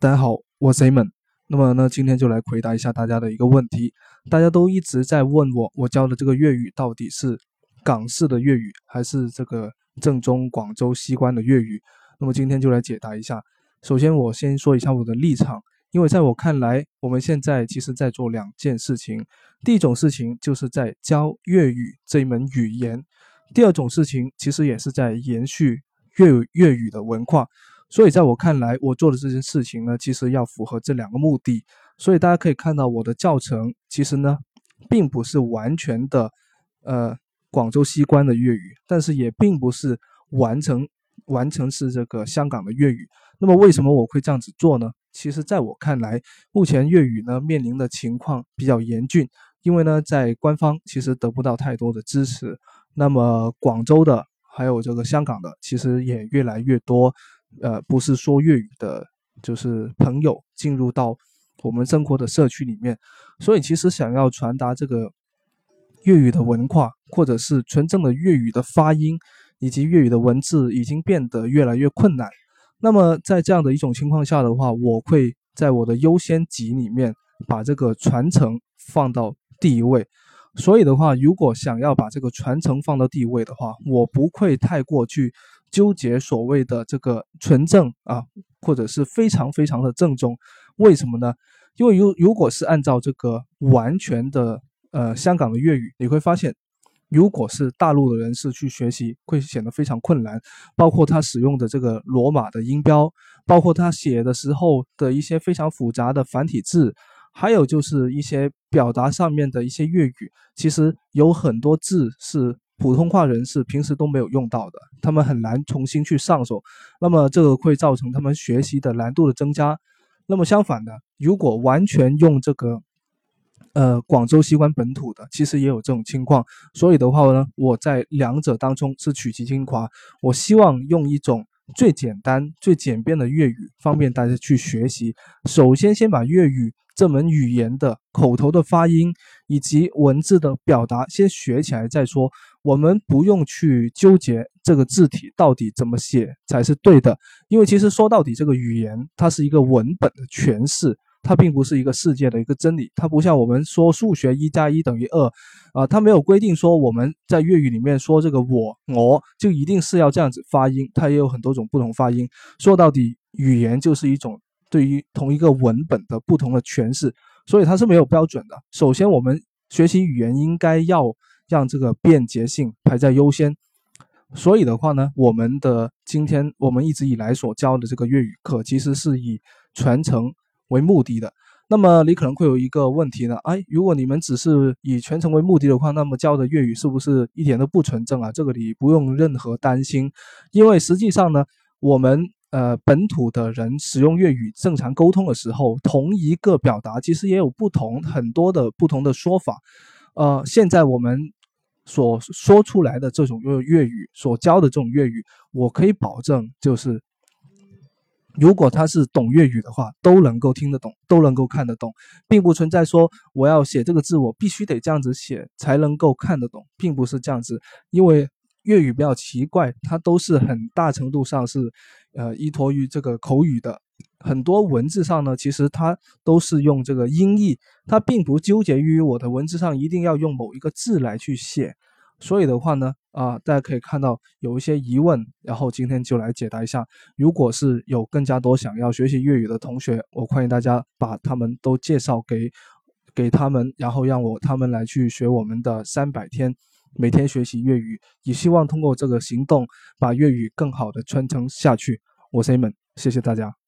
大家好，我是 Amon。那么呢，今天就来回答一下大家的一个问题。大家都一直在问我，我教的这个粤语到底是港式的粤语，还是这个正宗广州西关的粤语？那么今天就来解答一下。首先，我先说一下我的立场，因为在我看来，我们现在其实在做两件事情。第一种事情就是在教粤语这一门语言，第二种事情其实也是在延续粤粤语的文化。所以，在我看来，我做的这件事情呢，其实要符合这两个目的。所以，大家可以看到我的教程，其实呢，并不是完全的，呃，广州西关的粤语，但是也并不是完成完成是这个香港的粤语。那么，为什么我会这样子做呢？其实，在我看来，目前粤语呢面临的情况比较严峻，因为呢，在官方其实得不到太多的支持。那么，广州的还有这个香港的，其实也越来越多。呃，不是说粤语的，就是朋友进入到我们生活的社区里面，所以其实想要传达这个粤语的文化，或者是纯正的粤语的发音，以及粤语的文字，已经变得越来越困难。那么在这样的一种情况下的话，我会在我的优先级里面把这个传承放到第一位。所以的话，如果想要把这个传承放到第一位的话，我不会太过去纠结所谓的这个纯正啊，或者是非常非常的正宗。为什么呢？因为如如果是按照这个完全的呃香港的粤语，你会发现，如果是大陆的人士去学习，会显得非常困难。包括他使用的这个罗马的音标，包括他写的时候的一些非常复杂的繁体字。还有就是一些表达上面的一些粤语，其实有很多字是普通话人士平时都没有用到的，他们很难重新去上手，那么这个会造成他们学习的难度的增加。那么相反的，如果完全用这个，呃，广州西关本土的，其实也有这种情况。所以的话呢，我在两者当中是取其精华，我希望用一种。最简单、最简便的粤语，方便大家去学习。首先，先把粤语这门语言的口头的发音以及文字的表达先学起来再说。我们不用去纠结这个字体到底怎么写才是对的，因为其实说到底，这个语言它是一个文本的诠释。它并不是一个世界的一个真理，它不像我们说数学一加一等于二，啊，它没有规定说我们在粤语里面说这个我我就一定是要这样子发音，它也有很多种不同发音。说到底，语言就是一种对于同一个文本的不同的诠释，所以它是没有标准的。首先，我们学习语言应该要让这个便捷性排在优先。所以的话呢，我们的今天我们一直以来所教的这个粤语课，其实是以传承。为目的的，那么你可能会有一个问题呢，哎，如果你们只是以全程为目的的话，那么教的粤语是不是一点都不纯正啊？这个你不用任何担心，因为实际上呢，我们呃本土的人使用粤语正常沟通的时候，同一个表达其实也有不同很多的不同的说法，呃，现在我们所说出来的这种粤粤语所教的这种粤语，我可以保证就是。如果他是懂粤语的话，都能够听得懂，都能够看得懂，并不存在说我要写这个字，我必须得这样子写才能够看得懂，并不是这样子。因为粤语比较奇怪，它都是很大程度上是，呃，依托于这个口语的，很多文字上呢，其实它都是用这个音译，它并不纠结于我的文字上一定要用某一个字来去写。所以的话呢，啊，大家可以看到有一些疑问，然后今天就来解答一下。如果是有更加多想要学习粤语的同学，我欢迎大家把他们都介绍给给他们，然后让我他们来去学我们的三百天，每天学习粤语，也希望通过这个行动把粤语更好的传承下去。我是 A 门，谢谢大家。